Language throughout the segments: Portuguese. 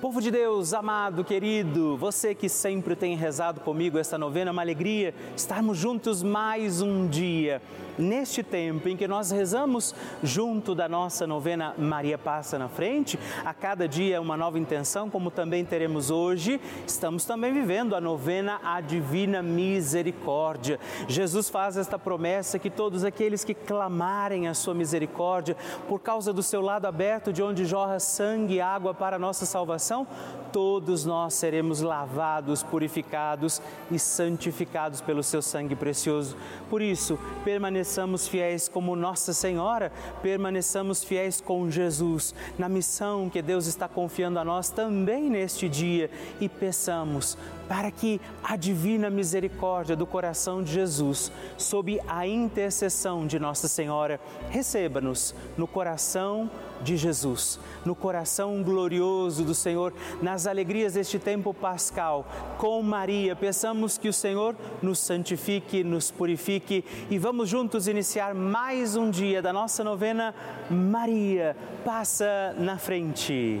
Povo de Deus, amado, querido, você que sempre tem rezado comigo esta novena, é uma alegria estarmos juntos mais um dia. Neste tempo em que nós rezamos junto da nossa novena Maria Passa na Frente, a cada dia uma nova intenção, como também teremos hoje, estamos também vivendo a novena A Divina Misericórdia. Jesus faz esta promessa que todos aqueles que clamarem a sua misericórdia, por causa do seu lado aberto, de onde jorra sangue e água para a nossa salvação, todos nós seremos lavados, purificados e santificados pelo seu sangue precioso. Por isso, permaneçamos fiéis como Nossa Senhora, permaneçamos fiéis com Jesus na missão que Deus está confiando a nós também neste dia e peçamos para que a divina misericórdia do coração de Jesus, sob a intercessão de Nossa Senhora, receba-nos no coração de Jesus, no coração glorioso do Senhor, nas alegrias deste tempo pascal. Com Maria, peçamos que o Senhor nos santifique, nos purifique e vamos juntos iniciar mais um dia da nossa novena Maria passa na frente.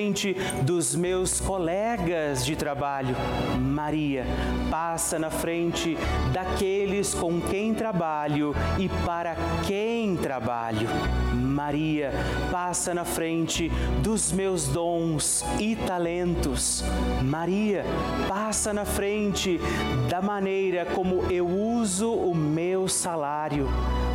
frente dos meus colegas de trabalho. Maria, passa na frente daqueles com quem trabalho e para quem trabalho. Maria, passa na frente dos meus dons e talentos. Maria, passa na frente da maneira como eu uso o meu salário.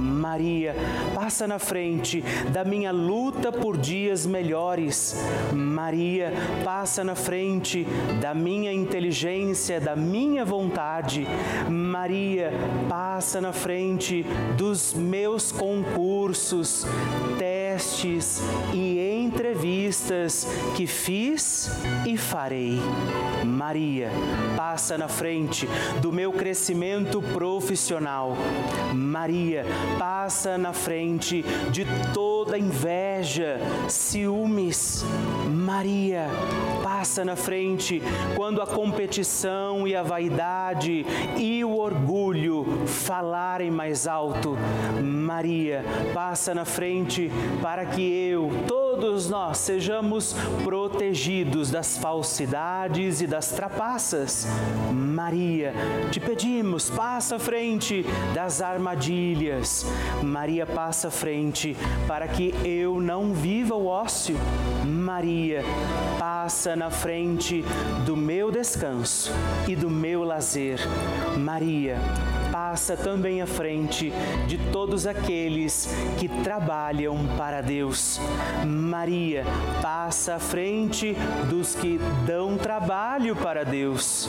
Maria, passa na frente da minha luta por dias melhores. Maria, passa na frente da minha inteligência, da minha vontade. Maria, passa na frente dos meus concursos, testes e entrevistas que fiz e farei. Maria, passa na frente do meu crescimento profissional. Maria, passa na frente de toda inveja, ciúmes. Maria, passa na frente quando a competição e a vaidade e o orgulho falarem mais alto. Maria, passa na frente para que eu, todos nós, sejamos protegidos das falsidades e das trapaças. Maria, te pedimos, passa à frente das armadilhas. Maria, passa à frente para que eu não viva o ócio. Maria, passa na frente do meu descanso e do meu lazer. Maria, passa também à frente de todos aqueles que trabalham para Deus. Maria passa à frente dos que dão trabalho para Deus.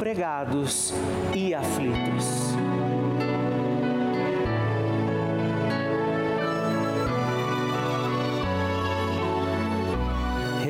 desempregados e aflitos.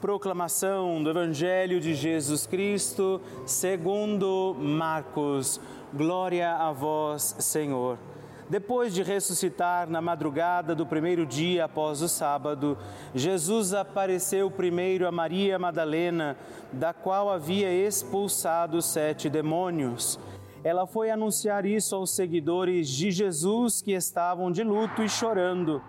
Proclamação do Evangelho de Jesus Cristo, segundo Marcos. Glória a vós, Senhor. Depois de ressuscitar na madrugada do primeiro dia após o sábado, Jesus apareceu primeiro a Maria Madalena, da qual havia expulsado sete demônios. Ela foi anunciar isso aos seguidores de Jesus que estavam de luto e chorando.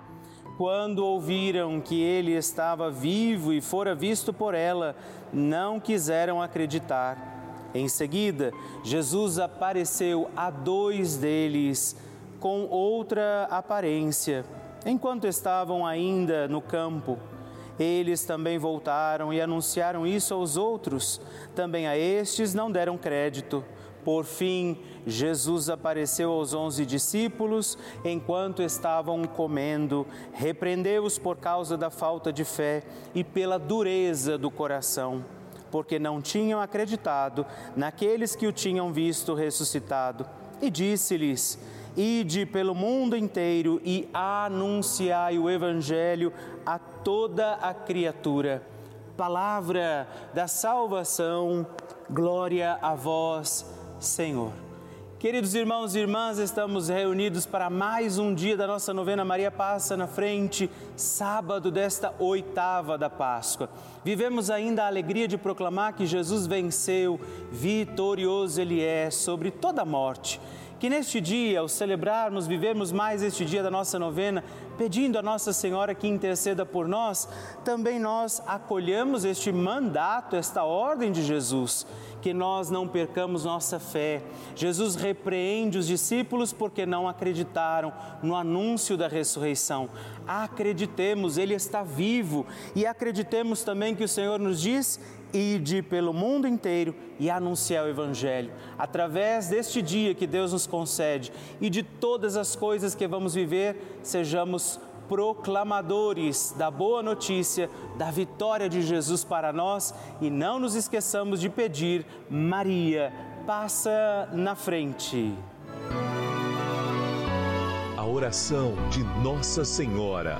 Quando ouviram que ele estava vivo e fora visto por ela, não quiseram acreditar. Em seguida, Jesus apareceu a dois deles com outra aparência, enquanto estavam ainda no campo. Eles também voltaram e anunciaram isso aos outros. Também a estes não deram crédito, Por fim, Jesus apareceu aos onze discípulos enquanto estavam comendo, repreendeu-os por causa da falta de fé e pela dureza do coração, porque não tinham acreditado naqueles que o tinham visto ressuscitado. E disse-lhes: Ide pelo mundo inteiro e anunciai o Evangelho a toda a criatura. Palavra da salvação, glória a vós, Senhor. Queridos irmãos e irmãs, estamos reunidos para mais um dia da nossa novena Maria Passa na Frente, sábado desta oitava da Páscoa. Vivemos ainda a alegria de proclamar que Jesus venceu, vitorioso Ele é sobre toda a morte. Que neste dia, ao celebrarmos, vivermos mais este dia da nossa novena, pedindo a Nossa Senhora que interceda por nós, também nós acolhamos este mandato, esta ordem de Jesus que nós não percamos nossa fé. Jesus repreende os discípulos porque não acreditaram no anúncio da ressurreição. Acreditemos, Ele está vivo e acreditemos também que o Senhor nos diz ide pelo mundo inteiro e anunciar o Evangelho. Através deste dia que Deus nos concede e de todas as coisas que vamos viver, sejamos proclamadores da boa notícia, da vitória de Jesus para nós e não nos esqueçamos de pedir, Maria, passa na frente. A oração de Nossa Senhora.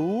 you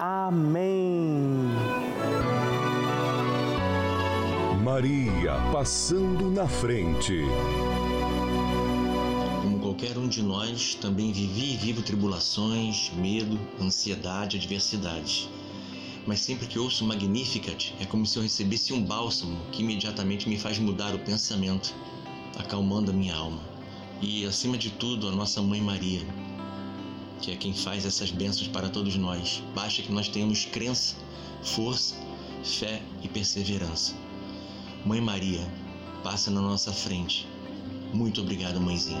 Amém. Maria passando na frente. Como qualquer um de nós, também vivi e vivo tribulações, medo, ansiedade, adversidade. Mas sempre que ouço Magnificat, é como se eu recebesse um bálsamo que imediatamente me faz mudar o pensamento, acalmando a minha alma. E, acima de tudo, a nossa Mãe Maria, que é quem faz essas bênçãos para todos nós. Basta que nós tenhamos crença, força, fé e perseverança. Mãe Maria, passa na nossa frente. Muito obrigado, mãezinha.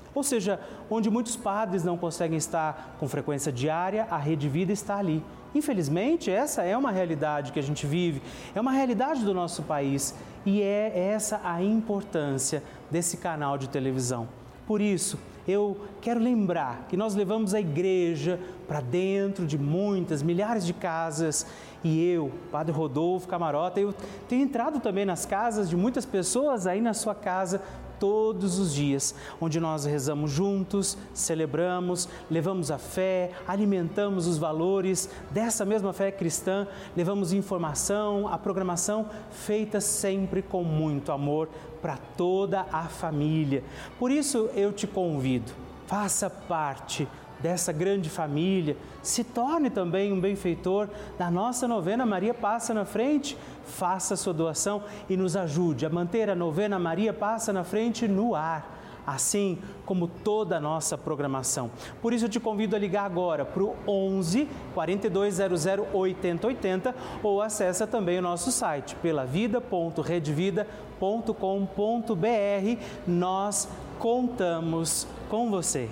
Ou seja, onde muitos padres não conseguem estar com frequência diária, a Rede Vida está ali. Infelizmente, essa é uma realidade que a gente vive, é uma realidade do nosso país e é essa a importância desse canal de televisão. Por isso, eu quero lembrar que nós levamos a igreja para dentro de muitas, milhares de casas e eu, Padre Rodolfo Camarota, eu tenho entrado também nas casas de muitas pessoas aí na sua casa todos os dias, onde nós rezamos juntos, celebramos, levamos a fé, alimentamos os valores dessa mesma fé cristã, levamos informação, a programação feita sempre com muito amor para toda a família. Por isso eu te convido, faça parte dessa grande família, se torne também um benfeitor da nossa novena Maria Passa na Frente. Faça sua doação e nos ajude a manter a novena Maria Passa na Frente no ar assim como toda a nossa programação. Por isso eu te convido a ligar agora para o 11 4200 8080 ou acessa também o nosso site pelavida.redvida.com.br. Nós contamos com você.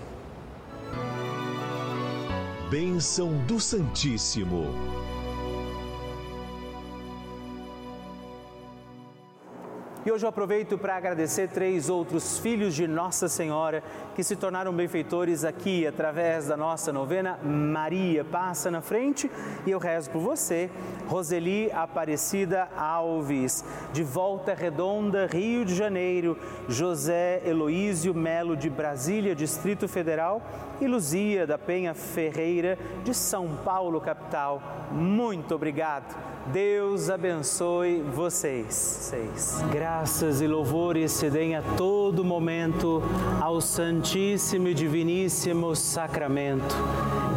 Bênção do Santíssimo. E hoje eu aproveito para agradecer três outros filhos de Nossa Senhora que se tornaram benfeitores aqui através da nossa novena Maria Passa na Frente. E eu rezo por você, Roseli Aparecida Alves, de Volta Redonda, Rio de Janeiro, José Heloísio Melo de Brasília, Distrito Federal e Luzia da Penha Ferreira, de São Paulo, capital. Muito obrigado. Deus abençoe vocês. Graças e louvores se deem a todo momento ao Santíssimo e Diviníssimo Sacramento.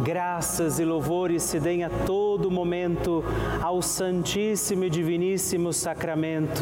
Graças e louvores se deem a todo momento ao Santíssimo e Diviníssimo Sacramento.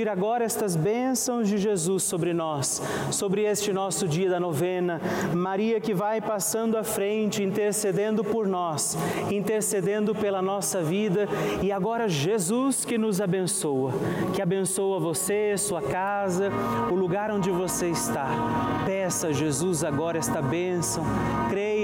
pedir agora estas bênçãos de Jesus sobre nós, sobre este nosso dia da novena. Maria que vai passando à frente, intercedendo por nós, intercedendo pela nossa vida e agora Jesus que nos abençoa, que abençoa você, sua casa, o lugar onde você está. Peça a Jesus agora esta bênção, creia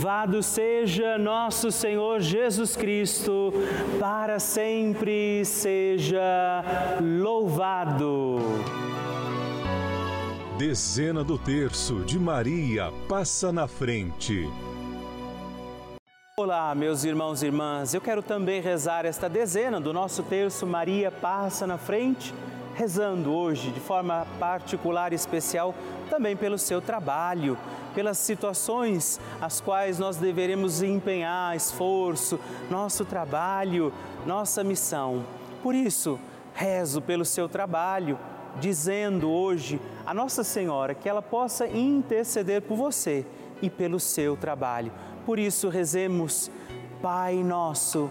Louvado seja nosso Senhor Jesus Cristo, para sempre seja louvado. Dezena do terço de Maria passa na frente. Olá, meus irmãos e irmãs. Eu quero também rezar esta dezena do nosso terço Maria passa na frente rezando hoje de forma particular e especial também pelo seu trabalho, pelas situações as quais nós deveremos empenhar esforço, nosso trabalho, nossa missão. Por isso, rezo pelo seu trabalho, dizendo hoje a Nossa Senhora que ela possa interceder por você e pelo seu trabalho. Por isso, rezemos, Pai nosso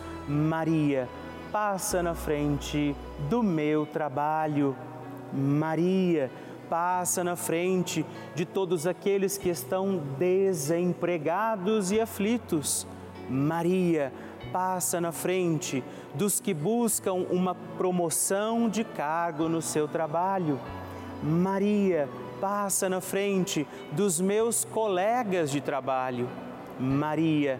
Maria, passa na frente do meu trabalho Maria passa na frente de todos aqueles que estão desempregados e aflitos. Maria passa na frente dos que buscam uma promoção de cargo no seu trabalho. Maria passa na frente dos meus colegas de trabalho. Maria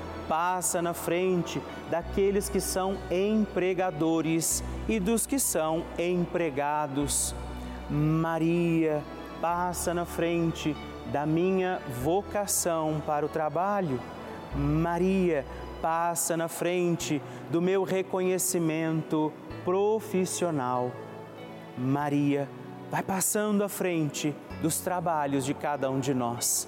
na frente daqueles que são empregadores e dos que são empregados. Maria passa na frente da minha vocação para o trabalho. Maria passa na frente do meu reconhecimento profissional. Maria vai passando à frente dos trabalhos de cada um de nós.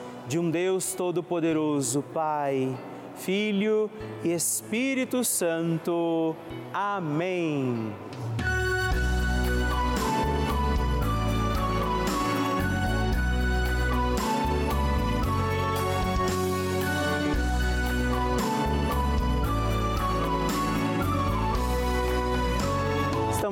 de um Deus Todo-Poderoso, Pai, Filho e Espírito Santo. Amém.